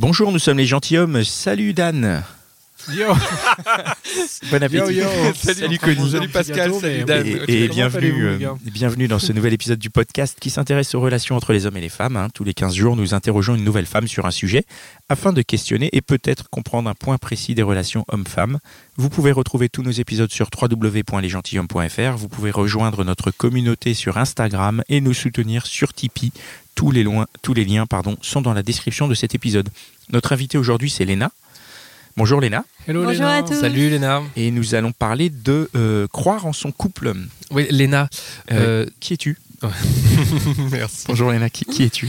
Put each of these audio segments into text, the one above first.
Bonjour, nous sommes les gentilshommes. Salut Dan. Yo Bon appétit. Yo, yo. Salut Conny. Salut Pascal, salut Dan. Et, bienvenue, euh, bienvenue dans ce nouvel épisode du podcast qui s'intéresse aux relations entre les hommes et les femmes. hein. Tous les 15 jours, nous interrogeons une nouvelle femme sur un sujet afin de questionner et peut-être comprendre un point précis des relations hommes-femmes. Vous pouvez retrouver tous nos épisodes sur www.lesgentilhommes.fr. Vous pouvez rejoindre notre communauté sur Instagram et nous soutenir sur Tipeee. Tous les, loin- tous les liens pardon, sont dans la description de cet épisode. Notre invité aujourd'hui, c'est Léna. Bonjour Léna. Hello Bonjour Léna. à tous. Salut Léna. Et nous allons parler de euh, croire en son couple. Oui, Léna. Euh, euh, Qui es-tu merci. Bonjour Léna, qui, qui es-tu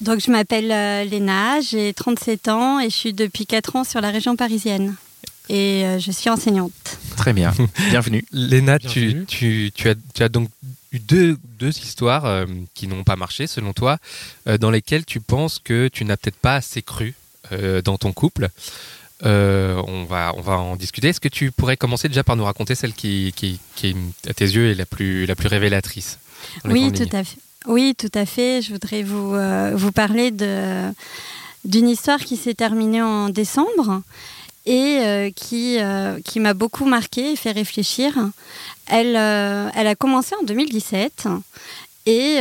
Donc, je m'appelle euh, Léna, j'ai 37 ans et je suis depuis 4 ans sur la région parisienne. Et euh, je suis enseignante. Très bien, bienvenue. Léna, tu, Bienvenue. tu, tu as, tu as donc eu deux, deux histoires euh, qui n'ont pas marché, selon toi, euh, dans lesquelles tu penses que tu n'as peut-être pas assez cru euh, dans ton couple. Euh, on, va, on va en discuter. Est-ce que tu pourrais commencer déjà par nous raconter celle qui, qui, qui à tes yeux, est la plus, la plus révélatrice Oui, tout à fait. Oui, tout à fait. Je voudrais vous, euh, vous parler d'une histoire qui s'est terminée en décembre et euh, qui, qui m'a beaucoup marqué et fait réfléchir. Elle, elle a commencé en 2017 et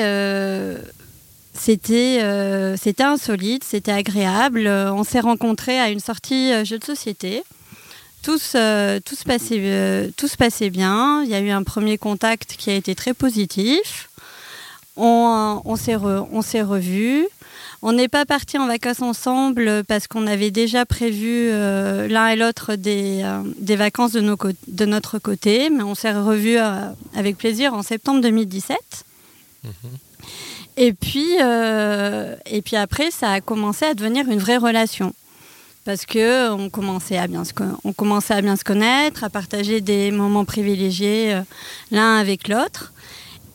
c'était, euh, c'était insolite, c'était agréable. Euh, On s'est rencontrés à une sortie euh, jeu de société. Tout se, passait, bien. Il y a eu un premier contact qui a été très positif. On, s'est revus. On n'est pas partis en vacances ensemble parce qu'on avait déjà prévu l'un et l'autre des, vacances de, notre côté, mais on s'est revus avec plaisir en septembre 2017. Et puis, euh, et puis après, ça a commencé à devenir une vraie relation. Parce que on commençait à bien se, commençait à bien se connaître, à partager des moments privilégiés euh, l'un avec l'autre.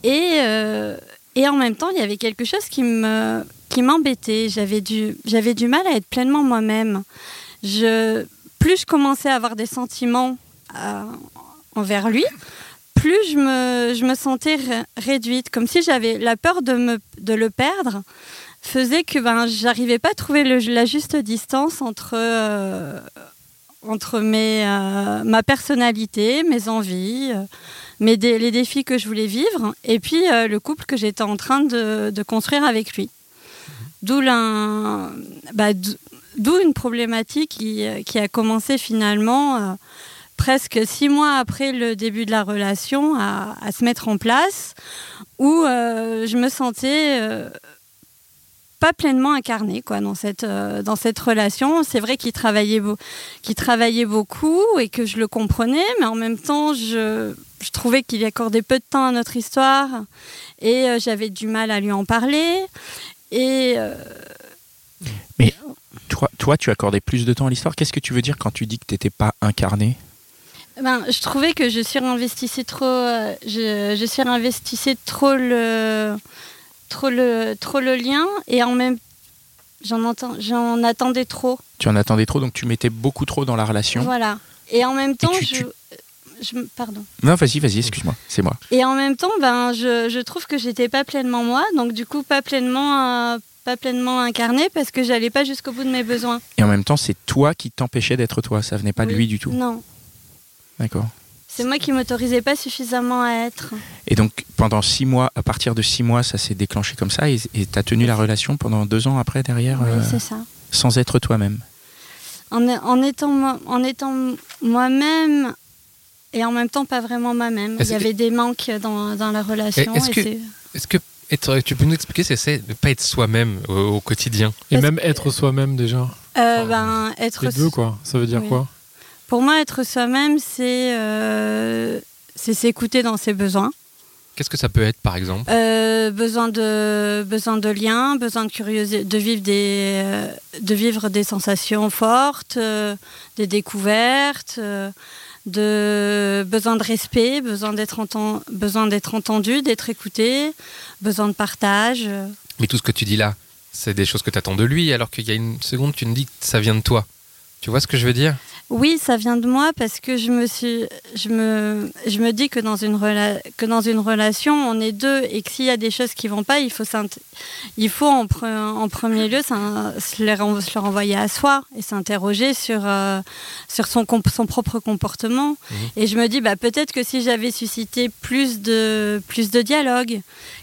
Et, euh, et en même temps, il y avait quelque chose qui me qui m'embêtait. J'avais du, du mal à être pleinement moi-même. Plus je commençais à avoir des sentiments envers lui, plus je me, sentais ré- réduite, comme si j'avais la peur de, le perdre faisait que ben, j'arrivais pas à trouver la juste distance entre, euh, entre mes, euh, ma personnalité, mes envies, euh, les défis que je voulais vivre, et puis le couple que j'étais en train de, construire avec lui. D'où bah, une problématique qui, a commencé finalement presque six mois après le début de la relation à, se mettre en place, où euh, je me sentais euh, pas pleinement incarnée quoi, dans, cette, euh, dans cette relation. C'est vrai qu'il travaillait, travaillait beaucoup et que je le comprenais, mais en même temps, je, je trouvais qu'il accordait peu de temps à notre histoire et j'avais du mal à lui en parler. Et euh, Toi, toi, tu accordais plus de temps à l'histoire. Qu'est-ce que tu veux dire quand tu dis que tu n'étais pas incarné Ben, je trouvais que je surinvestissais trop, euh, je, je surinvestissais trop le, trop le, trop le lien et en même, j'en j'en attendais trop. Tu en attendais trop, donc tu mettais beaucoup trop dans la relation. Voilà. Et en même temps, tu- je, tu- je, pardon. Non, vas-y, vas-y, excuse-moi, c'est moi. Et en même temps, ben, je, je trouve que j'étais pas pleinement moi, donc du coup pas pleinement, euh, pas pleinement incarnée parce que j'allais pas jusqu'au bout de mes besoins. Et en même temps, c'est toi qui t'empêchais d'être toi. Ça venait pas de lui du tout. Non, D'accord. c'est moi qui m'autorisais pas suffisamment à être. Et donc, pendant six mois, à partir de six mois, ça s'est déclenché comme ça. Et tu as tenu la relation pendant deux ans après, derrière, Oui, euh, c'est ça. sans être toi-même. En, en étant, en étant moi-même et en même temps pas vraiment moi-même. Il y avait des manques dans, dans la relation. est-ce que- Est-ce que être, tu peux nous expliquer ce que c'est de ne pas être soi-même au, au quotidien? Et même être soi-même déjà? Euh, ben, être Les deux, quoi. Ça veut dire Oui. quoi? Pour moi, être soi-même, c'est euh, c'est s'écouter dans ses besoins. Qu'est-ce que ça peut être, par exemple? Euh, besoin de besoin de liens, besoin de curiosité, de vivre des euh, de vivre des sensations fortes, euh, des découvertes, de besoin de respect, besoin d'être enten- besoin d'être entendu, d'être écouté, besoin de partage. Mais tout ce que tu dis là, c'est des choses que tu attends de lui, alors qu'il y a une seconde, tu me dis que ça vient de toi. Tu vois ce que je veux dire? Oui, ça vient de moi parce que je me suis, je me, je me dis que dans une rela- que dans une relation, on est deux et que s'il y a des choses qui vont pas, il faut il faut en, pre- en premier lieu se les, se le renvoyer à soi et s'interroger sur euh, sur son son propre comportement. Mhm. Et je me dis bah peut-être que si j'avais suscité plus de plus de dialogue,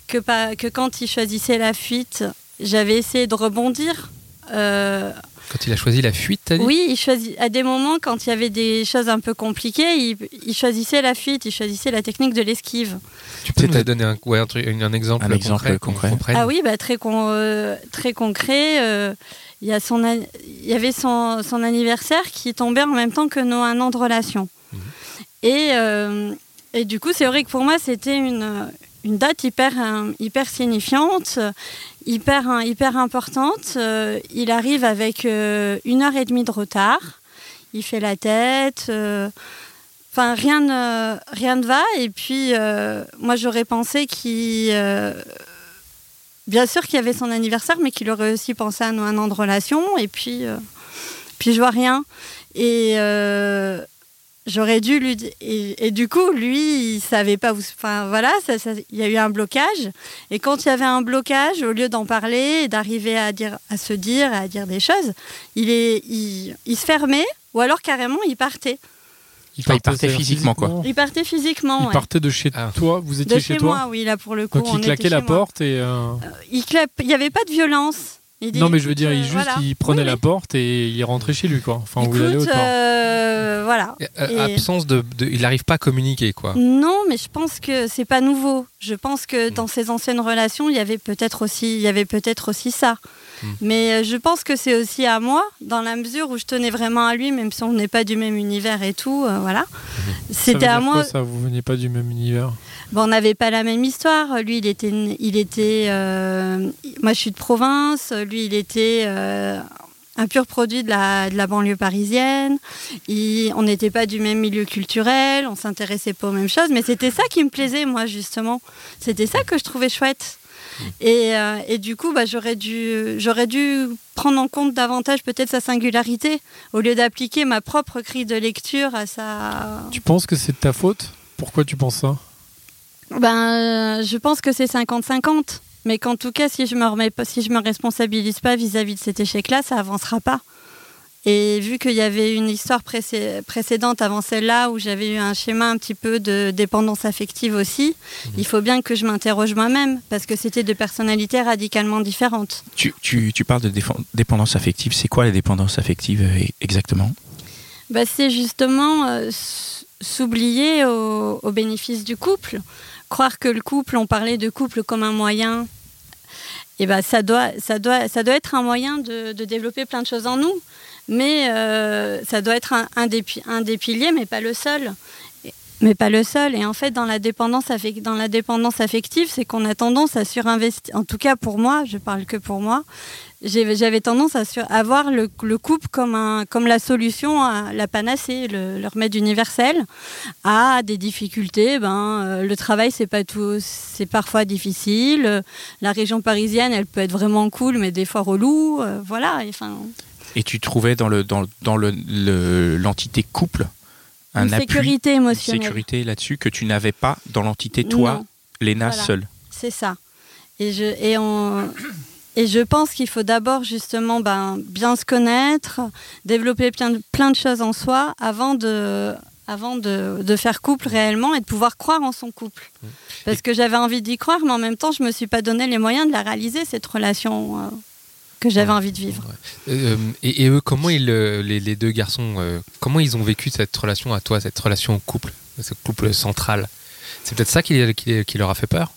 que pas que quand il choisissait la fuite, j'avais essayé de rebondir. euh, Quand il a choisi la fuite, t'as dit oui, il choisit, à des moments, quand il y avait des choses un peu compliquées, il, il choisissait la fuite, il choisissait la technique de l'esquive. Tu peux nous donner un, ouais, un, truc- un exemple Un exemple concret, concret. Ah oui, bah, très, con- euh, très concret. euh, il y, a son, an- il y avait son, son anniversaire qui tombait en même temps que nos un an de relation. Mhm. Et, euh, et du coup, c'est vrai que pour moi, c'était une, une date hyper, euh, hyper signifiante, hyper, euh, hyper importante. Euh, il arrive avec une heure et demie de retard. Il fait la tête. Enfin, rien ne, rien ne va. Et puis, moi, j'aurais pensé qu'il. bien sûr qu'il y avait son anniversaire, mais qu'il aurait aussi pensé à un an de relation. Et puis, puis je vois rien. Et j'aurais dû lui. Et, et du coup, lui, il savait pas où. Enfin, voilà, ça- ça- il y a eu un blocage. Et quand il y avait un blocage, au lieu d'en parler et d'arriver à, dire, à se dire, à dire des choses, il, est, il, il se fermait ou alors carrément il partait. Il partait physiquement, quoi. Il partait physiquement. Il ouais. partait de chez Ah. toi, vous étiez De chez, chez toi moi, oui, là pour le coup. Donc on il claquait était la porte et... euh, Il clap- il n'y avait pas de violence. Il dit, Non mais je veux dire, il, euh, juste, voilà. il prenait Oui, la oui. porte et il rentrait chez lui quoi. Enfin, où il allait Écoute, autant. euh, voilà. Euh, Et- Absence de, de- Il n'arrive pas à communiquer, quoi. Non, mais je pense que c'est pas nouveau. Je pense que Mm. dans ses anciennes relations, il y avait peut-être aussi, il y avait peut-être aussi ça. Mm. Mais euh, je pense que c'est aussi à moi, dans la mesure où je tenais vraiment à lui, même si on n'est pas du même univers et tout. euh, voilà. Ça veut C'était à moi. quoi, ça, vous veniez pas du même univers? Bon, on n'avait pas la même histoire. Lui, il était, il était. euh, moi, je suis de province. Lui, il était euh, un pur produit de la, de la banlieue parisienne. Il- on n'était pas du même milieu culturel. On s'intéressait pas aux mêmes choses. Mais c'était ça qui me plaisait, moi, justement. C'était ça que je trouvais chouette. Et, euh, et du coup, bah, j'aurais dû, j'aurais dû prendre en compte davantage peut-être sa singularité, au lieu d'appliquer ma propre grille de lecture à sa, Tu penses que c'est de ta faute? Pourquoi tu penses ça? Ben, euh, je pense que c'est 50-50. Mais qu'en tout cas, si je me remets pas, si je me responsabilise pas vis-à-vis de cet échec-là, ça avancera pas. Et vu qu'il y avait une histoire précé- précédente avant celle-là où j'avais eu un schéma un petit peu de dépendance affective aussi, il faut bien que je m'interroge moi-même parce que c'était deux personnalités radicalement différentes. Tu, tu, tu parles de dépendance affective. C'est quoi la dépendance affective euh, exactement? Bah, c'est justement euh, s'oublier au, au bénéfice du couple. Croire que le couple, on parlait de couple comme un moyen, et ben ça, doit, ça, doit, ça doit être un moyen de, de développer plein de choses en nous. Mais euh, ça doit être un, des, un des piliers, mais pas le seul. Mais pas le seul. Et en fait, dans la dépendance, affec- dans la dépendance affective, c'est qu'on a tendance à surinvestir. En tout cas, pour moi, je parle que pour moi, j'avais tendance à, sur- voir le, le couple comme, un, comme la solution, à la panacée, le, remède universel à des difficultés. Ben, euh, le travail, c'est pas tout, c'est parfois difficile. La région parisienne, elle peut être vraiment cool, mais des fois relou. euh, voilà. Enfin, Et tu trouvais dans le dans, dans le le- l'entité couple un une appui, sécurité une émotionnelle. sécurité là-dessus que tu n'avais pas dans l'entité toi, Non. Léna Voilà. seule. C'est ça. Et je, et on, et je pense qu'il faut d'abord justement ben, bien se connaître, développer plein de, plein de choses en soi avant de, avant de, de faire couple réellement et de pouvoir croire en son couple. Parce que j'avais envie d'y croire, mais en même temps, je me suis pas donné les moyens de la réaliser, cette relation euh, que j'avais envie de vivre. Euh, et, et eux, comment ils, euh, les, les deux garçons, euh, comment ils ont vécu cette relation à toi, cette relation au couple, ce couple central? C'est peut-être ça qui, qui- qui leur a fait peur?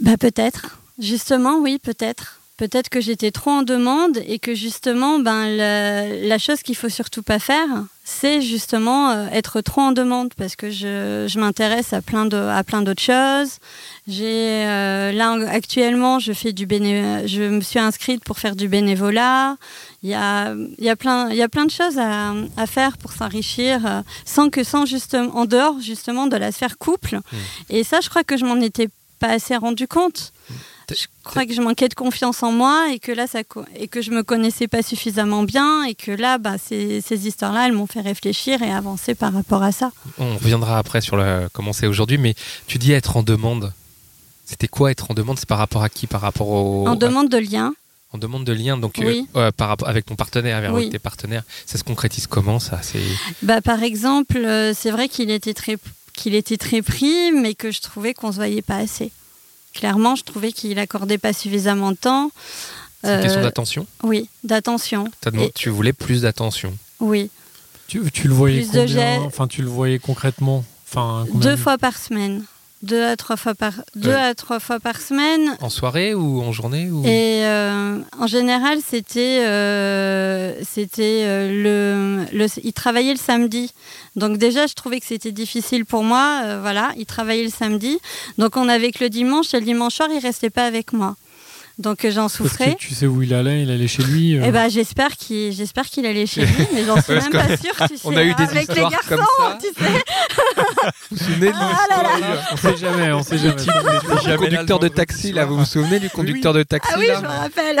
Bah peut-être. Justement, oui, peut-être. Peut-être que j'étais trop en demande et que justement, ben, la, la chose qu'il faut surtout pas faire, c'est justement euh, être trop en demande parce que je, je m'intéresse à plein de, à plein d'autres choses. J'ai euh, là en- actuellement, je fais du béné, je me suis inscrite pour faire du bénévolat. Il y a, il y a plein, il y a plein de choses à, à faire pour s'enrichir, euh, sans que sans justement, en dehors justement de la sphère couple. Et ça, je crois que je m'en étais pas assez rendu compte. Je crois que je manquais de confiance en moi et que là, ça, et que je me connaissais pas suffisamment bien et que là, bah, ces, ces histoires-là, elles m'ont fait réfléchir et avancer par rapport à ça. On reviendra après sur le, comment c'est aujourd'hui, mais tu dis être en demande. C'était quoi être en demande? C'est par rapport à qui? Par rapport au. En demande de lien, en demande de lien, donc euh, Oui. euh, par rapport avec ton partenaire, avec Oui. tes partenaires. Ça se concrétise comment ça? C'est bah, par exemple, euh, c'est vrai qu'il était très qu'il était très pris, mais que je trouvais qu'on se voyait pas assez. Clairement, je trouvais qu'il accordait pas suffisamment de temps. c'est une question Euh, d'attention. Oui, d'attention. Et- Tu voulais plus d'attention. Oui, Tu, tu le voyais Plus de combien. Enfin, tu le voyais concrètement enfin, deux de- fois par semaine, deux à trois fois par deux Euh. à trois fois par semaine. En soirée ou en journée ou... Et euh, en général, c'était euh, c'était euh, le, le il travaillait le samedi. Donc déjà, je trouvais que c'était difficile pour moi. voilà, il travaillait le samedi. Donc on avait que le dimanche. Et le dimanche soir, il restait pas avec moi. Donc euh, j'en Parce que souffrais. tu sais où il allait, il allait chez lui. euh, Eh ben, j'espère qu'il j'espère qu'il allait chez lui, mais j'en suis même pas sûre. Tu sais, on a eu des avec les histoires garçons, comme ça. tu sais. Vous vous souvenez de Ah là là. on sait jamais, on sait jamais. Le conducteur de taxi, là, vous vous souvenez du conducteur de taxi Ah oui, là je me rappelle.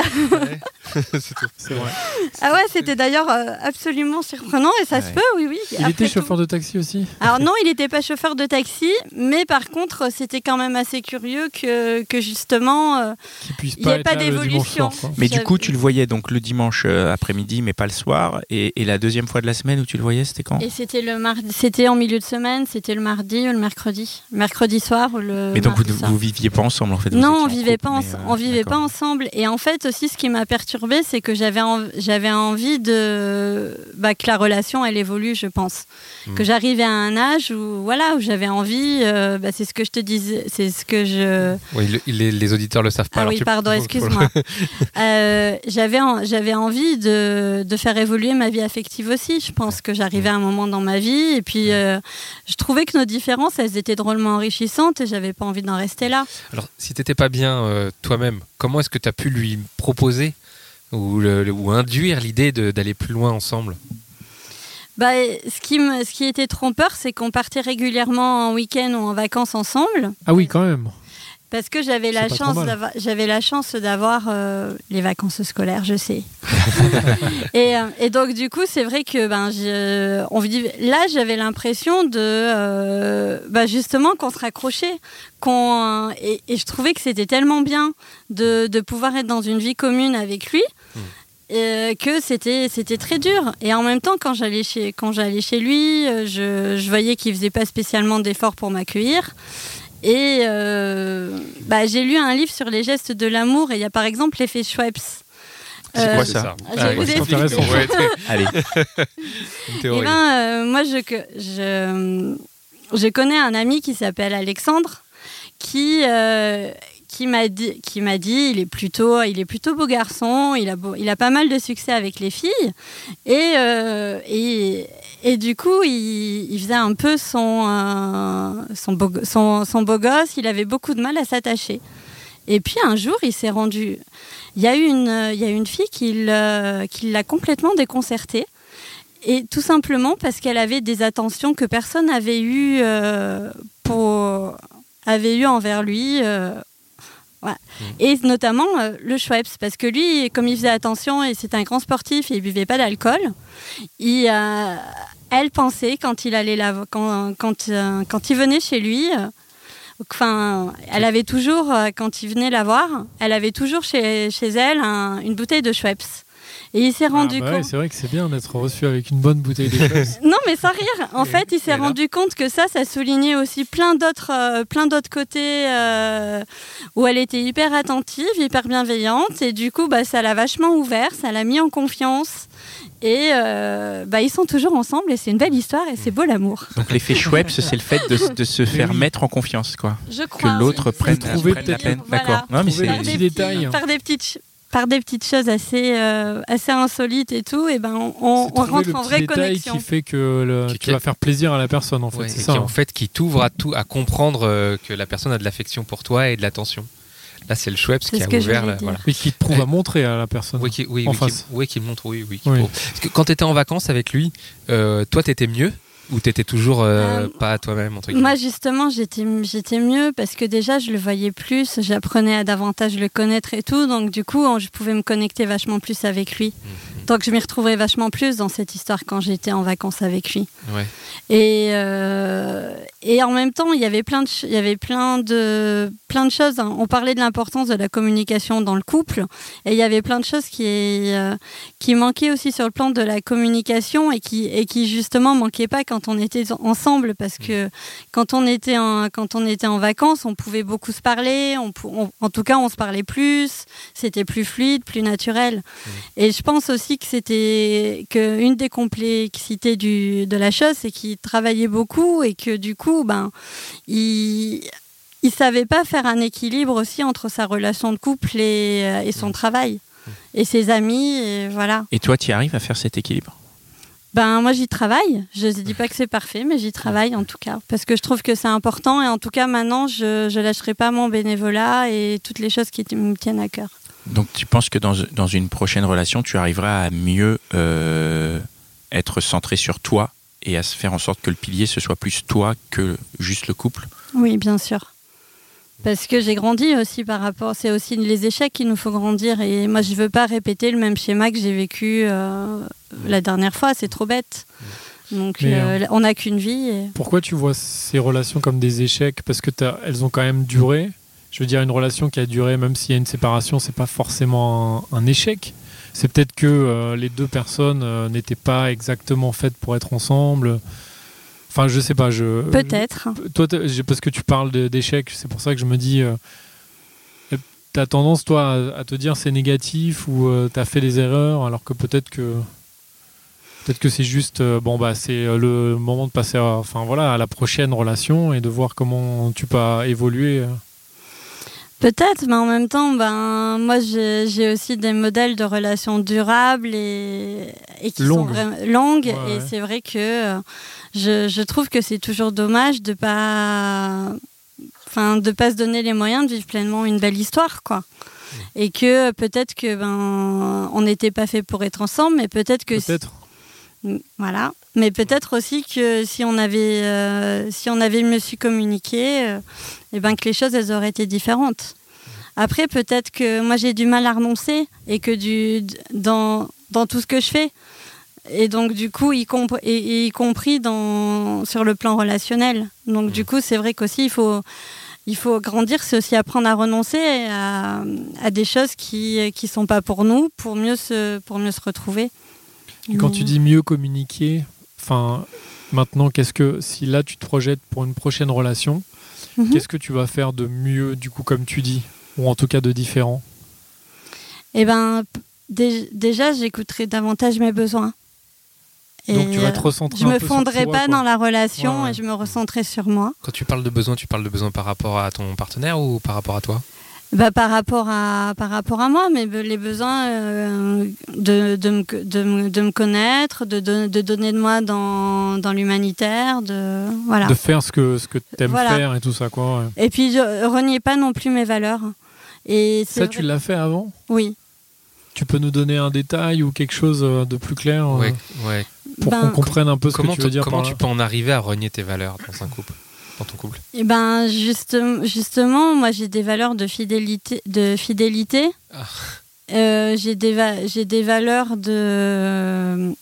Ouais. C'est tout. C'est vrai. Ah ouais, c'était d'ailleurs euh, absolument surprenant et ça se Ouais. peut, oui, oui. Il Après était tout- chauffeur de taxi aussi? Alors non, il n'était pas chauffeur de taxi, mais par contre, c'était quand même assez curieux que, que justement... euh, Il y a pas d'évolution. Mais du coup, tu le voyais donc le dimanche euh, après-midi, mais pas le soir. Et, et la deuxième fois de la semaine où tu le voyais, c'était quand? Et c'était le mardi, c'était en milieu de semaine, c'était le mardi ou le mercredi, mercredi soir ou le. Mais donc vous, vous viviez pas ensemble en fait Non, on vivait couple, pas, euh, on vivait pas ensemble. Et en fait aussi, ce qui m'a perturbée, c'est que j'avais en- j'avais envie de bah, que la relation elle évolue, je pense. Mm. Que j'arrivais à un âge où voilà où j'avais envie. euh, bah, c'est ce que je te disais, c'est ce que je. Oui, le- les, les auditeurs le savent pas. Ah oui, tu- pardon, excuse-moi. Euh, j'avais en- j'avais envie de, de faire évoluer ma vie affective aussi. Je pense que j'arrivais à un moment dans ma vie et puis euh, je trouvais que nos différences, elles étaient drôlement enrichissantes et j'avais pas envie d'en rester là. Alors, si t'étais pas bien toi-même, comment est-ce que tu as pu lui proposer ou, le- le- ou induire l'idée d'aller plus loin ensemble Bah, ce, qui me, ce qui était trompeur, c'est qu'on partait régulièrement en week-end ou en vacances ensemble Ah oui, quand même. parce que j'avais la, chance j'avais la chance d'avoir euh, les vacances scolaires, je sais. et, euh, et donc, du coup, c'est vrai que ben, je- on vit- là, j'avais l'impression de euh, bah, justement qu'on se raccrochait. Qu'on, et, et je trouvais que c'était tellement bien de, de pouvoir être dans une vie commune avec lui. Euh, que c'était c'était très dur et en même temps quand j'allais chez quand j'allais chez lui euh, je, je voyais qu'il faisait pas spécialement d'efforts pour m'accueillir et euh, bah, j'ai lu un livre sur les gestes de l'amour et il y a par exemple l'effet Schweppes C'est Euh, quoi ça je vais vous c'est expliquer. intéressant. Ouais, c'est Allez, une Et théorie. ben, euh, moi, je, je, je connais un ami qui s'appelle Alexandre, qui, euh, qui m'a dit, qui m'a dit, il est plutôt, il est plutôt beau garçon, il a, beau- il a pas mal de succès avec les filles, et, euh, et, et du coup, il, faisait un peu son, euh, son, beau, son, beau gosse, il avait beaucoup de mal à s'attacher. Et puis un jour, il s'est rendu. Il y a eu une, il y a une fille qui qui l'a complètement déconcerté. Et tout simplement parce qu'elle avait des attentions que personne n'avait eu euh, pour avait eu envers lui. Voilà. Et notamment euh, le Schweppes, parce que lui, comme il faisait attention et c'était un grand sportif et il buvait pas d'alcool, il, euh, elle pensait quand il allait la, quand, quand, euh, quand il venait chez lui, enfin, elle avait toujours, quand il venait la voir, elle avait toujours chez, chez elle un- une bouteille de Schweppes. Et il s'est rendu Ah bah ouais, compte. c'est vrai que c'est bien d'être reçu avec une bonne bouteille de Schweppes. Non, mais sans rire. En fait, il s'est rendu compte que ça, ça soulignait aussi plein d'autres, euh, plein d'autres côtés euh, où elle était hyper attentive, hyper bienveillante, et du coup, bah, ça l'a vachement ouvert, ça l'a mis en confiance. Et euh, bah, ils sont toujours ensemble, et c'est une belle histoire, et c'est beau l'amour. donc l'effet Schweppes, c'est le fait de, de se faire oui. mettre en confiance, quoi. Je Que crois. l'autre oui. prenne, trouver prenne la peut-être- peine. Voilà. D'accord. Non, mais c'est petit des détail. petits- faire des petites, par des petites choses assez, euh, assez insolites et tout, et ben on, rentre le en vraie connexion. qui fait que le- Qui- tu vas faire plaisir à la personne en fait. Ouais, ça. qui hein. en fait qui t'ouvre à tout, à comprendre euh, que la personne a de l'affection pour toi et de l'attention. Là, c'est le Schweppes C'est qui ce a que je ouvert. dire. voilà. Et qui te prouve Eh. à montrer à la personne. Oui, qui, oui, En oui, qui- face. oui, qui montre, oui, oui. qui Oui. prouve. Parce que quand tu étais en vacances avec lui, euh, toi, t'étais mieux ou t'étais toujours euh, Euh, pas toi-même entre guillemets Moi, justement, j'étais j'étais mieux parce que déjà, je le voyais plus, j'apprenais à davantage le connaître et tout. Donc, du coup, je pouvais me connecter vachement plus avec lui. Mhm. Donc, je m'y retrouvais vachement plus dans cette histoire quand j'étais en vacances avec lui. Ouais. Et, euh, et en même temps, il y avait plein de, il y avait plein de, plein de choses. hein. On parlait de l'importance de la communication dans le couple, et il y avait plein de choses qui, euh, qui manquaient aussi sur le plan de la communication et qui, et qui justement manquaient pas quand on était ensemble, parce que quand on était en, quand on était en vacances, on pouvait beaucoup se parler. On, pou- on- en tout cas, on se parlait plus. C'était plus fluide, plus naturel. Et je pense aussi que c'était que une des complexités du, de la chose, c'est qu'il travaillait beaucoup et que du coup, ben, il il savait pas faire un équilibre aussi entre sa relation de couple et, euh, et son travail et ses amis et voilà. Et toi, tu arrives à faire cet équilibre? Ben moi j'y travaille. Je ne dis pas que c'est parfait, mais j'y travaille en tout cas parce que je trouve que c'est important et en tout cas maintenant je je lâcherai pas mon bénévolat et toutes les choses qui me tiennent à cœur. Donc tu penses que dans, dans une prochaine relation, tu arriveras à mieux euh, être centré sur toi et à se faire en sorte que le pilier, ce soit plus toi que juste le couple? Oui, bien sûr. Parce que j'ai grandi aussi par rapport. C'est aussi les échecs qu'il nous faut grandir. Et moi, je veux pas répéter le même schéma que j'ai vécu euh, la dernière fois. C'est trop bête. Donc, euh, on n'a qu'une vie. et- Pourquoi tu vois ces relations comme des échecs? Parce que elles ont quand même duré. Je veux dire, une relation qui a duré, même s'il y a une séparation, c'est pas forcément un, un échec. C'est peut-être que euh, les deux personnes euh, n'étaient pas exactement faites pour être ensemble. Enfin, je sais pas. Je, Peut-être. Toi, parce que tu parles d'échecs, c'est pour ça que je me dis. tu T'as tendance, toi, à, à te dire c'est négatif ou tu t'as fait des erreurs, alors que peut-être que. Peut-être que c'est juste, euh, bon, bah, c'est euh, le moment de passer à, enfin, voilà, à la prochaine relation et de voir comment tu peux évoluer. Euh. Peut-être, mais en même temps, ben, moi, j'ai aussi des modèles de relations durables et, et qui Longues. sont vraiment longues. Ouais, et ouais. c'est vrai que euh, je, je trouve que c'est toujours dommage de pas, enfin, de pas se donner les moyens de vivre pleinement une belle histoire, quoi. Et que peut-être que ben, on n'était pas fait pour être ensemble, mais peut-être que Peut-être. Voilà. Mais peut-être aussi que si on avait, euh, si on avait mieux su communiquer, euh, eh ben que les choses elles auraient été différentes. Après, peut-être que moi j'ai du mal à renoncer et que du, dans, dans tout ce que je fais. Et donc du coup, y, comp- et, et y compris dans, sur le plan relationnel. Donc du coup, c'est vrai qu'aussi il faut, il faut grandir, c'est aussi apprendre à renoncer à, à des choses qui qui sont pas pour nous, pour mieux se, pour mieux se retrouver. Et quand Mais- tu dis mieux communiquer, enfin, maintenant, qu'est-ce que, si là tu te projettes pour une prochaine relation, Mhm. qu'est-ce que tu vas faire de mieux, du coup, comme tu dis, ou en tout cas de différent? Eh ben, dé- déjà, j'écouterai davantage mes besoins. Donc tu Et, vas euh, te recentrer je un me peu sur fondrai toi, pas quoi. dans la relation Ouais, ouais. et je me recentrerai sur moi. Quand tu parles de besoin, tu parles de besoin par rapport à ton partenaire ou par rapport à toi? Bah, par, rapport à, par rapport à moi, mais les besoins euh, de, de, me, co- de, me, de me connaître, de, don- de donner de moi dans, dans l'humanitaire, de voilà. De faire ce que, ce que tu aimes Voilà. faire et tout ça, quoi. ouais. Et puis, je reniais pas non plus mes valeurs. Et Ça, vrai- tu l'as fait avant? Oui. Tu peux nous donner un détail ou quelque chose euh, de plus clair euh, Ouais, ouais. pour Ben, qu'on comprenne un peu ce Comment, que tu veux dire comment par tu là? peux en arriver à renier tes valeurs dans un couple, dans ton couple Eh ben juste- justement, moi j'ai des valeurs de fidélité, de fidélité. Ah. Euh, j'ai des va- j'ai des valeurs de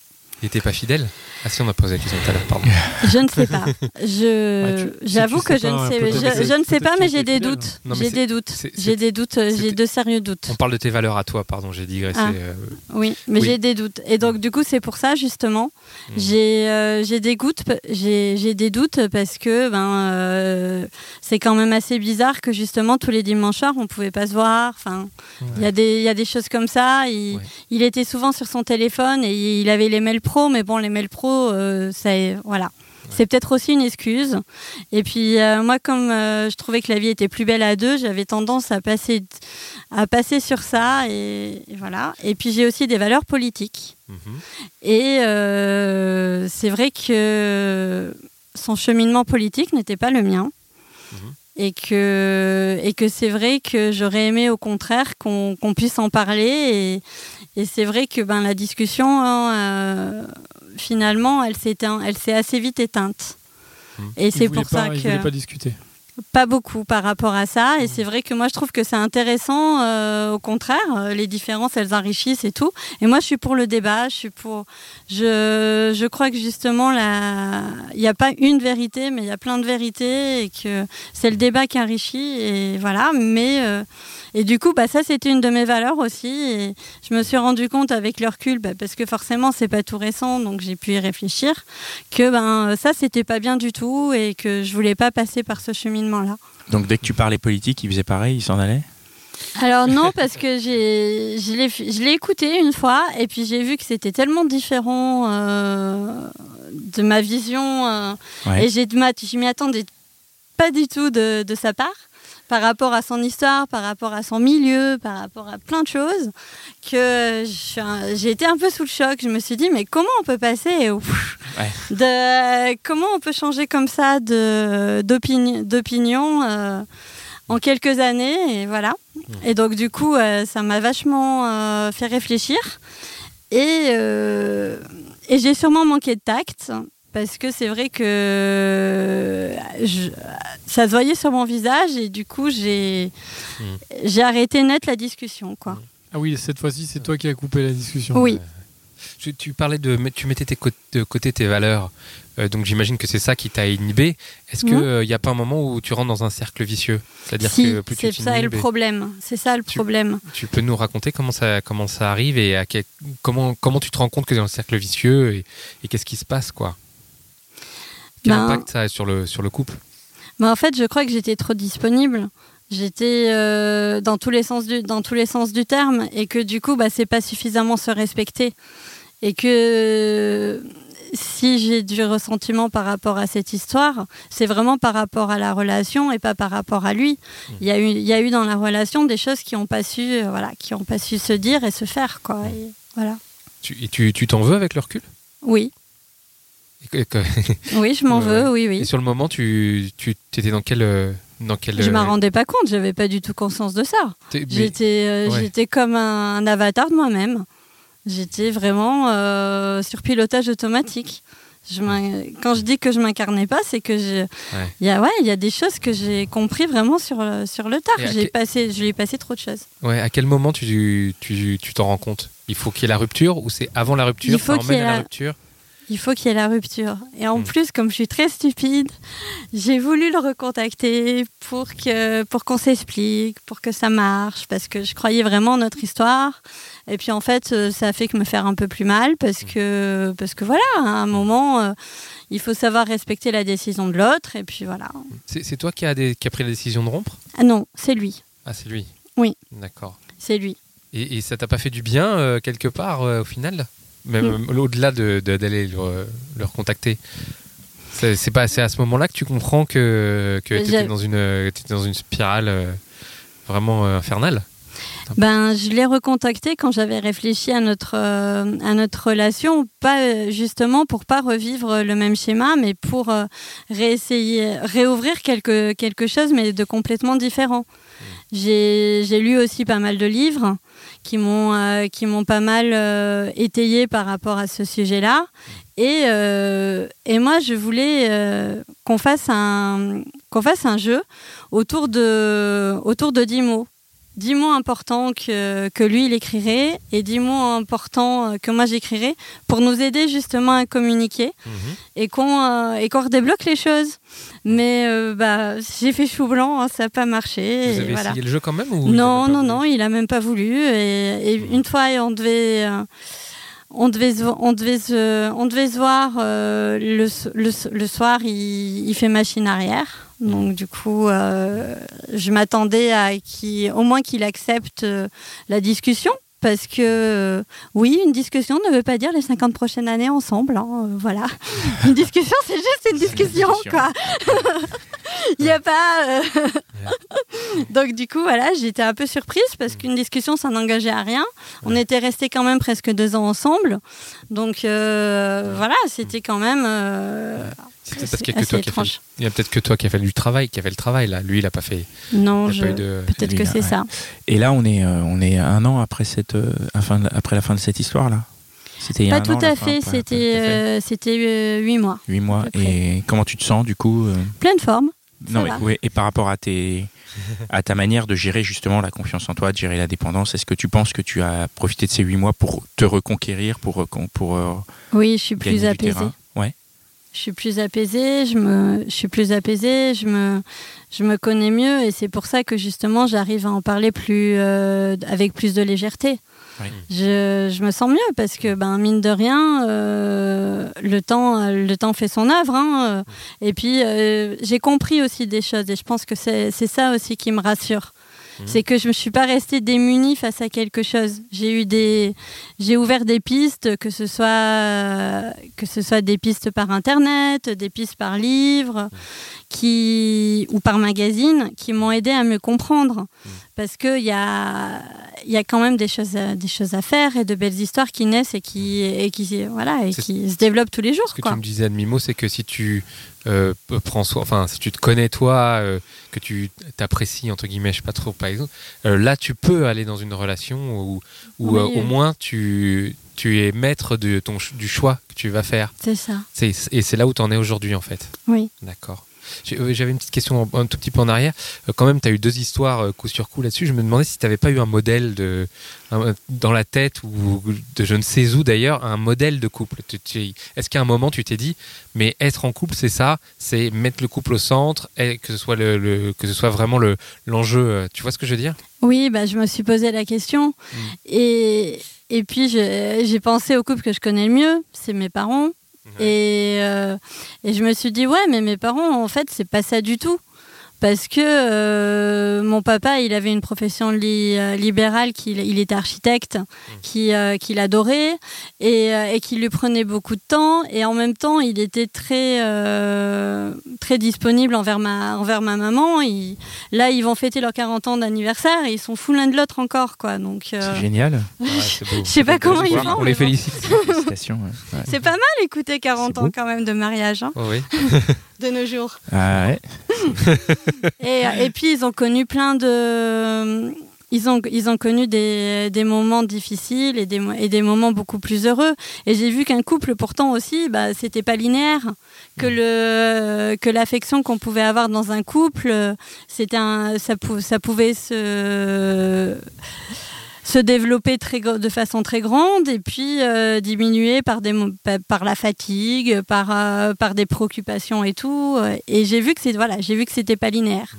Il était pas fidèle Ah si, on a posé la question tout à l'heure, pardon. je ne sais pas. Je j'avoue que je pas, ne sais je, ne sais pas mais j'ai des doutes. Mais J'ai des doutes. J'ai des doutes, euh, j'ai de sérieux doutes. On parle de tes valeurs à toi, pardon, j'ai digressé. Ah. euh, Oui, mais Oui. j'ai des doutes. Et donc, du coup, c'est pour ça, justement, Mm. j'ai euh, j'ai des, doutes, j'ai j'ai des doutes parce que ben, euh, c'est quand même assez bizarre que, justement, tous les dimanches soirs, on pouvait pas se voir. Enfin, il y, a des- il y a des choses comme ça. Il, Ouais. il était souvent sur son téléphone et il avait les mails pro, mais bon, les mails pro, euh, ça, voilà. C'est peut-être aussi une excuse. Et puis euh, moi, comme euh, je trouvais que la vie était plus belle à deux, j'avais tendance à passer, à passer sur ça. Et, et voilà. Et puis j'ai aussi des valeurs politiques. Mhm. Et euh, c'est vrai que son cheminement politique n'était pas le mien. Mhm. Et que, et que c'est vrai que j'aurais aimé au contraire qu'on qu'on puisse en parler. Et, et c'est vrai que ben, la discussion, hein, euh, finalement, elle s'est éteint- elle s'est assez vite éteinte. Mhm. Et c'est pour pas- ça que pas discuter. pas beaucoup par rapport à ça. Et c'est vrai que moi, je trouve que c'est intéressant. euh, au contraire, euh, les différences, elles enrichissent et tout. Et moi, je suis pour le débat. Je suis pour. Je, je crois que justement, il n'y a pas une vérité, mais il y a plein de vérités et que c'est le débat qui enrichit. Et voilà. Mais euh, et du coup, bah, ça, c'était une de mes valeurs aussi. Et je me suis rendu compte avec le recul, bah, parce que forcément, c'est pas tout récent, donc j'ai pu y réfléchir, que ben ça, c'était pas bien du tout et que je voulais pas passer par ce cheminement-là. Donc dès que tu parlais politique, il faisait pareil, il s'en allait? Alors non, parce que j'ai, je l'ai, je l'ai écouté une fois et puis j'ai vu que c'était tellement différent euh, de ma vision euh, Ouais. et j'ai, je m'y attendais pas du tout de, de sa part par rapport à son histoire, par rapport à son milieu, par rapport à plein de choses, que j'ai été un peu sous le choc. Je me suis dit, mais comment on peut passer au- Ouais. de comment on peut changer comme ça d'opinion, euh, en quelques années et voilà. Et donc du coup, euh, ça m'a vachement euh, fait réfléchir et, et j'ai sûrement manqué de tact parce que c'est vrai que je- ça se voyait sur mon visage et du coup j'ai j'ai arrêté net la discussion quoi. Ah oui, cette fois-ci, c'est toi qui as coupé la discussion. Oui. Tu, tu parlais de, tu mettais tes de côté tes valeurs, Euh, donc j'imagine que c'est ça qui t'a inhibé. Est-ce qu'il n'y a pas un moment où tu rentres dans un cercle vicieux? C'est-à-dire Si, que plus tu c'est ça le problème. C'est ça le Tu- problème. tu peux nous raconter comment ça, comment ça arrive et à quel- comment, comment tu te rends compte que tu es dans le cercle vicieux et, et qu'est-ce qui se passe quoi? Quel Ben- impact ça a sur le, sur le couple? Mais en fait, je crois que j'étais trop disponible. J'étais euh, dans tous les sens du dans tous les sens du terme et que du coup, bah, c'est pas suffisamment se respecter et que si j'ai du ressentiment par rapport à cette histoire, c'est vraiment par rapport à la relation et pas par rapport à lui. Il y a eu il y a eu dans la relation des choses qui ont pas su euh, voilà qui ont pas su se dire et se faire quoi. Et voilà. tu, Et tu tu t'en veux avec le recul? Oui, oui, je m'en veux, ouais. oui, et oui. sur le moment, tu, tu étais dans quel. euh, Dans quel Je euh, m'en rendais pas compte, j'avais pas du tout conscience de ça. mais- J'étais euh, ouais. comme un, un avatar de moi-même. J'étais vraiment euh, sur pilotage automatique. Je quand je dis que je m'incarnais pas, c'est que je- Ouais. il y a ouais, il y a des choses que j'ai compris vraiment sur le- sur le tard. J'ai passé, je lui ai passé trop de choses. Ouais, à quel moment tu tu tu t'en rends compte? Il faut qu'il y ait la rupture ou c'est avant la rupture Il faut qu'il y ait la la- rupture? Il faut qu'il y ait la rupture. Et en Mm. plus, comme je suis très stupide, j'ai voulu le recontacter pour que pour qu'on s'explique, pour que ça marche, parce que je croyais vraiment en notre histoire. Et puis en fait, euh, ça a fait que me faire un peu plus mal, parce que parce que voilà, à un moment, euh, il faut savoir respecter la décision de l'autre. Et puis voilà. C'est toi qui as des, qui a pris la décision de rompre? Ah non, c'est lui, Ah, c'est lui. Oui. D'accord. c'est lui. Et, et ça t'a pas fait du bien euh, quelque part euh, au final? Même euh, au-delà de- de- d'aller le, le recontacter. C'est pas à ce moment-là que tu comprends que, tu étais dans, une, t'étais dans une spirale euh, vraiment euh, infernale. Ben, je l'ai recontacté quand j'avais réfléchi à notre, euh, à notre relation, pas justement pour pas revivre le même schéma, mais pour euh, réessayer, réouvrir quelque, quelque chose, mais de complètement différent. J'ai j'ai lu aussi pas mal de livres qui m'ont euh, qui m'ont pas mal euh, étayé par rapport à ce sujet-là. Et, euh, moi, je voulais qu'on fasse un qu'on fasse un jeu autour de autour de 10 mots. 10 mots importants que, que lui il écrirait et 10 mots importants que moi j'écrirais pour nous aider justement à communiquer et qu'on euh, et qu'on redébloque les choses. Mais euh, bah, j'ai fait chou blanc, hein, ça n'a pas marché. Vous et avez voilà. essayé le jeu quand même ou Non, non, voulu non, il a même pas voulu. Et, et une fois, on devait, euh, on devait, se, on devait se, on devait se voir euh, le, le, le soir. Il, il fait machine arrière. Donc du coup, euh, je m'attendais à qui, au moins qu'il accepte euh, la discussion. parce que euh, oui, une discussion ne veut pas dire les 50 prochaines années ensemble. hein, voilà. Une discussion, c'est juste une discussion, quoi. Il n'y a pas. Donc, du coup, voilà, j'étais un peu surprise parce qu'une discussion, ça n'engageait à rien. On était restés quand même presque deux ans ensemble. Donc, euh, voilà, c'était quand même. euh, C'était parce qu'il y a que assez toi qui a fait. étrange. Il y a peut-être que toi qui a fait du travail, qui a fait le travail là. Lui, il a pas fait. Non, je... de. peut-être que là, c'est ouais. ça. Et là, on est, euh, on est un an après, cette, euh, fin après la fin de cette histoire-là C'était il y a Pas un an, tout à fait, pas- c'était pas tout à fait. euh, c'était euh, huit mois. Huit mois. Et comment tu te sens du coup euh, Pleine forme. Non, va. mais- ouais, et par rapport à, tes, à ta manière de gérer justement la confiance en toi, de gérer la dépendance, est-ce que tu penses que tu as profité de ces huit mois pour te reconquérir, pour, pour Oui, je suis plus apaisée. Je suis plus apaisée, je, me, je suis plus apaisée, je me, je me connais mieux et c'est pour ça que justement j'arrive à en parler plus, euh, avec plus de légèreté. Oui. Je, je me sens mieux parce que, ben, mine de rien, euh, le, temps, le temps fait son œuvre. hein, euh, et puis, euh, j'ai compris aussi des choses et je pense que c'est c'est ça aussi qui me rassure. Mhm. C'est que je ne suis pas restée démunie face à quelque chose. J'ai eu des, j'ai ouvert des pistes, que ce soit que ce soit des pistes par internet, des pistes par livre, qui ou par magazine, qui m'ont aidé à me comprendre. Parce que il y a il y a quand même des choses à, des choses à faire et de belles histoires qui naissent et qui et qui voilà et qui se développent tous les jours Ce que tu me disais à demi-mot, c'est que si tu euh, prends soin, enfin, si tu te connais toi, euh, que tu t'apprécies entre guillemets, je sais pas trop, par exemple, euh, là, tu peux aller dans une relation où, où Oui. au moins tu tu es maître de ton du choix que tu vas faire. C'est ça. Et c'est là où tu en es aujourd'hui en fait. Oui. D'accord. Euh, J'avais une petite question un tout petit peu en arrière. Euh, Quand même, tu as eu deux histoires euh, coup sur coup là-dessus. Je me demandais si tu n'avais pas eu un modèle de, un- dans la tête ou de je ne sais où d'ailleurs, un modèle de couple. Est-ce qu'à un moment tu t'es dit, mais être en couple, c'est ça, c'est mettre le couple au centre, et que ce soit le, le- que ce soit vraiment le l'enjeu. Tu vois ce que je veux dire? Oui, bah, je me suis posé la question. Mm. Et, et puis, j'ai pensé au couple que je connais le mieux, c'est mes parents. Et, euh, et je me suis dit, ouais, mais mes parents, en fait, c'est pas ça du tout. Parce que euh, mon papa, il avait une profession li- euh, libérale, qu'il il était architecte, qui, euh, qu'il adorait et, et qui lui prenait beaucoup de temps. Et en même temps, il était très, euh, très disponible envers ma, envers ma maman. Il- là, ils vont fêter leurs 40 ans d'anniversaire et ils sont fous l'un de l'autre encore. Quoi. Donc, euh, C'est génial. Ouais, je sais pas comment ils On font. les mais bon. félicite. Félicitations. ouais. C'est pas mal écouter 40 C'est ans quand même de mariage hein, Oh, oui. de nos jours. Ah ouais. Et, et puis ils ont connu plein de... Ils ont, ils ont connu des, des moments difficiles et des, et des moments beaucoup plus heureux. Et j'ai vu qu'un couple, pourtant aussi, bah, c'était pas linéaire. Que le que l'affection qu'on pouvait avoir dans un couple, c'était un, ça, pou- ça pouvait se se développer de façon très grande et puis euh, diminuer par, la fatigue, par, euh, par des préoccupations et tout. Et j'ai vu que c'est voilà, j'ai vu que c'était pas linéaire.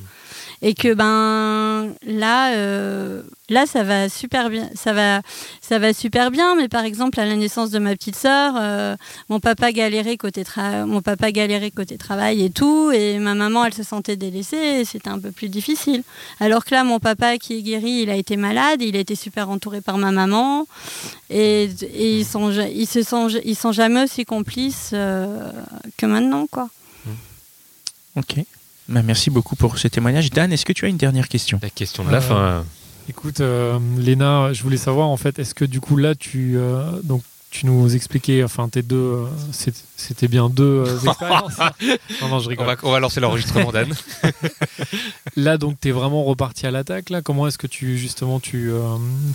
Et que ben là, euh, là ça va super bien, ça va, ça va super bien. Mais par exemple à la naissance de ma petite sœur, euh, mon papa galérait côté mon papa galérait côté travail et tout, et ma maman elle se sentait délaissée, c'était un peu plus difficile. Alors que là mon papa qui est guéri, il a été malade, il a été super entouré par ma maman, et, et ils sont, ils se sont, ils sont jamais aussi complices euh, que maintenant quoi. Ok. Bah, merci beaucoup pour ce témoignage. Dan, est-ce que tu as une dernière question? La question de la Euh, fin. Écoute, euh, Léna, je voulais savoir en fait, est-ce que du coup là, tu, euh, donc, tu nous expliquais, enfin, tes deux, euh, c'était bien deux euh, expériences. non, non, je On rigole. va, on va lancer l'enregistrement, Dan. Là, donc, tu es vraiment reparti à l'attaque. Là, comment est-ce que tu justement tu, euh,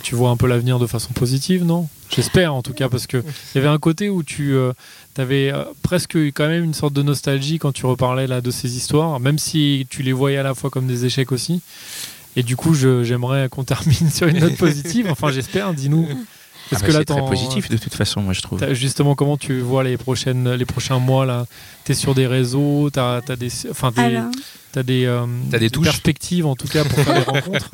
tu vois un peu l'avenir de façon positive, non? J'espère en tout cas, parce que il y avait un côté où tu avais presque quand même une sorte de nostalgie quand tu reparlais là de ces histoires, même si tu les voyais à la fois comme des échecs aussi. Et du coup, j'aimerais qu'on termine sur une note positive. Enfin, j'espère. Dis-nous. Ah Est-ce bah, que là, c'est très positif de toute façon, moi je trouve. Justement, comment tu vois les, prochaines, les prochains mois là? T'es sur des réseaux, t'as as des, enfin, des, Alors, des, euh, T'as des perspectives en tout cas pour faire des rencontres?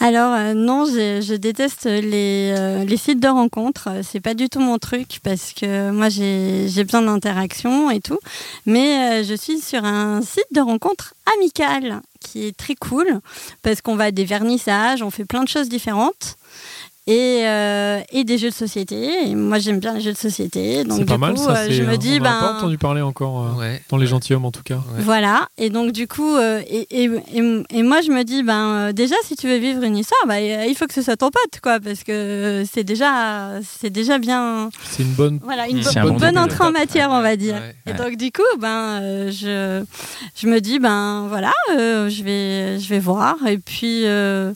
Alors euh, non, je, je déteste les, euh, les sites de rencontres. C'est pas du tout mon truc parce que moi j'ai j'ai besoin d'interaction et tout. Mais euh, je suis sur un site de rencontres amical qui est très cool parce qu'on va à des vernissages, on fait plein de choses différentes. Et, euh, et des jeux de société. Et moi, j'aime bien les jeux de société. Donc, C'est pas du mal coup, ça. euh, je me dis, on en a pas ben. entendu parler encore euh, Ouais. dans les gentilshommes en tout cas. Ouais. Voilà, et donc du coup, euh, et, et, et- et moi je me dis, ben euh, déjà si tu veux vivre une histoire, ben, il faut que ce soit ton pote, quoi, parce que c'est déjà, c'est déjà bien, C'est une bonne. voilà, une, bo- C'est un bon bonne début, entrée en ouais. matière, on va dire. Ouais. Et donc du coup, ben euh, je, je me dis, ben voilà, euh, je vais, je vais voir, et puis euh,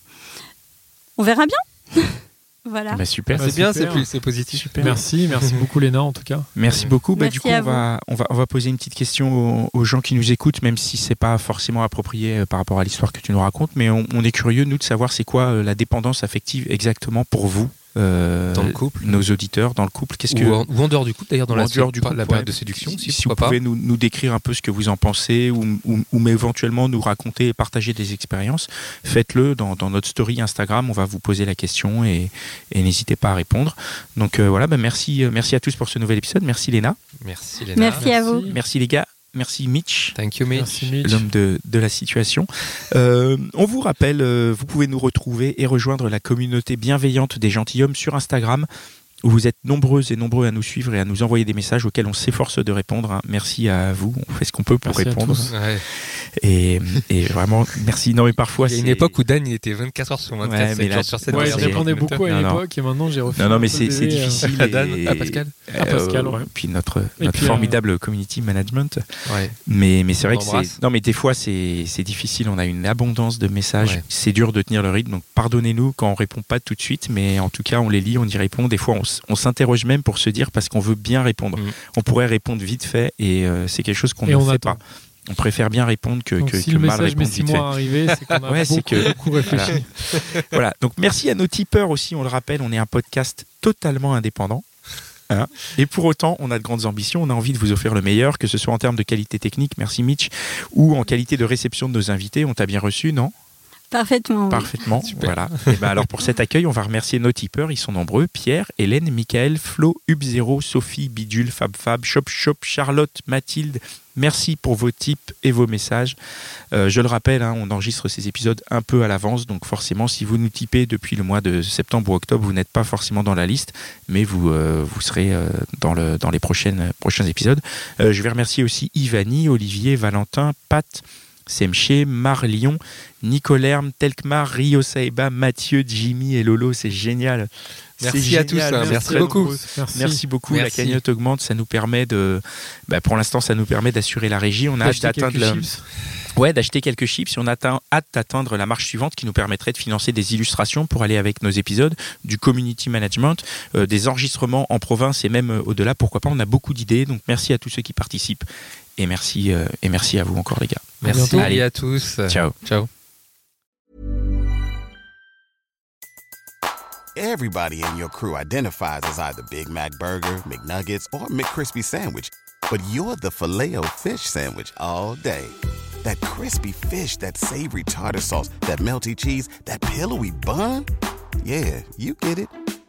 on verra bien. voilà. Bah, super. Bah, C'est bien, c'est positif. Super. Merci, merci beaucoup Léna en tout cas. Merci beaucoup. Bah, du coup, on va, on, va, on va poser une petite question aux, aux gens qui nous écoutent, même si c'est pas forcément approprié euh, par rapport à l'histoire que tu nous racontes. Mais on, on est curieux, nous, de savoir c'est quoi euh, la dépendance affective exactement pour vous, euh, Dans le couple. nos auditeurs, dans le couple. Qu'est-ce que Ou, en, ou en dehors du couple, d'ailleurs, dans la, dehors du la couple, période ouais. de séduction, si, si, si vous pouvez nous, nous décrire un peu ce que vous en pensez ou, ou, ou mais éventuellement nous raconter et partager des expériences, faites-le dans, dans notre story Instagram. On va vous poser la question et, et n'hésitez pas à répondre. Donc euh, voilà, bah, merci, euh, merci à tous pour ce nouvel épisode. Merci Léna. Merci, Léna. Merci à vous. Merci les gars. Merci Mitch. Thank you, Mitch. Merci Mitch. L'homme de, de la situation. Euh, on vous rappelle, euh, vous pouvez nous retrouver et rejoindre la communauté bienveillante des gentilshommes sur Instagram. Où Vous êtes nombreuses et nombreux à nous suivre et à nous envoyer des messages auxquels on s'efforce de répondre. hein. Merci à vous, on fait ce qu'on peut pour Merci répondre. Ouais. Et, et vraiment, merci. Non, mais parfois, Il y a une époque où Dan il était 24 heures sur 24, Ouais, 7 mais là- jours sur 7. Ouais, je c'est- répondais beaucoup à l'époque et maintenant j'ai refait. Non, non, mais c'est euh, difficile. À Dan, et- à Pascal. À Pascal, ouais. Puis notre, Et notre puis, euh, formidable community management. Ouais. Mais, mais c'est On vrai que c'est. Non, mais des fois, c'est c'est difficile. On a une abondance de messages. Ouais. C'est dur de tenir le rythme. Donc, pardonnez-nous quand on répond pas tout de suite. Mais en tout cas, on les lit, on y répond. Des fois, on, on s'interroge même pour se dire parce qu'on veut bien répondre. Mm. On pourrait répondre vite fait et euh, c'est quelque chose qu'on ne on fait attend. pas. On préfère bien répondre que, Donc, que, si que le mal message répondre 6 vite fait. mois à arriver, c'est qu'on a Ouais, c'est beaucoup, que- beaucoup réfléchi. Voilà. Donc merci à nos tipeurs aussi. On le rappelle, on est un podcast totalement indépendant. Hein. et pour autant, on a de grandes ambitions. On a envie de vous offrir le meilleur, que ce soit en termes de qualité technique, merci Mitch, ou en qualité de réception de nos invités. On t'a bien reçu, non? Parfaitement. oui. Parfaitement. Super. Voilà. Et ben alors pour cet accueil, on va remercier nos tipeurs. Ils sont nombreux Pierre, Hélène, Michael, Flo, Hub0, Sophie, Bidule, Fab Fab, Shop Shop, Charlotte, Mathilde. Merci pour vos tips et vos messages. Euh, je le rappelle, hein, on enregistre ces épisodes un peu à l'avance, donc forcément, si vous nous tipez depuis le mois de septembre ou octobre, vous n'êtes pas forcément dans la liste, mais vous, euh, vous serez euh, dans, le, dans les prochaines, prochains épisodes. Euh, je vais remercier aussi Ivani, Olivier, Valentin, Pat, Semché, Marlion, Nicolerme, Telkmar, Rio Saeba, Mathieu, Jimmy et Lolo, c'est génial. Merci à tous, hein, merci beaucoup. tous. Merci. Merci beaucoup. Merci. La cagnotte augmente, ça nous permet de. bah, pour l'instant, ça nous permet d'assurer la régie. On a hâte D'acheter d'atteindre chips. Ouais, d'acheter quelques chips. Et on a atteint- hâte d'atteindre la marche suivante qui nous permettrait de financer des illustrations pour aller avec nos épisodes, du community management, euh, des enregistrements en province et même euh, au-delà. Pourquoi pas? On a beaucoup d'idées. Donc merci à tous ceux qui participent. Et merci, euh, et merci à vous encore, les gars. Merci bientôt. Allez. à tous. Ciao. Ciao. Everybody in your crew identifies as either Big Mac Burger, McNuggets, or McCrispy Sandwich. But you're the filet fish Sandwich all day. That crispy fish, that savory tartar sauce, that melty cheese, that pillowy bun. Yeah, you get it.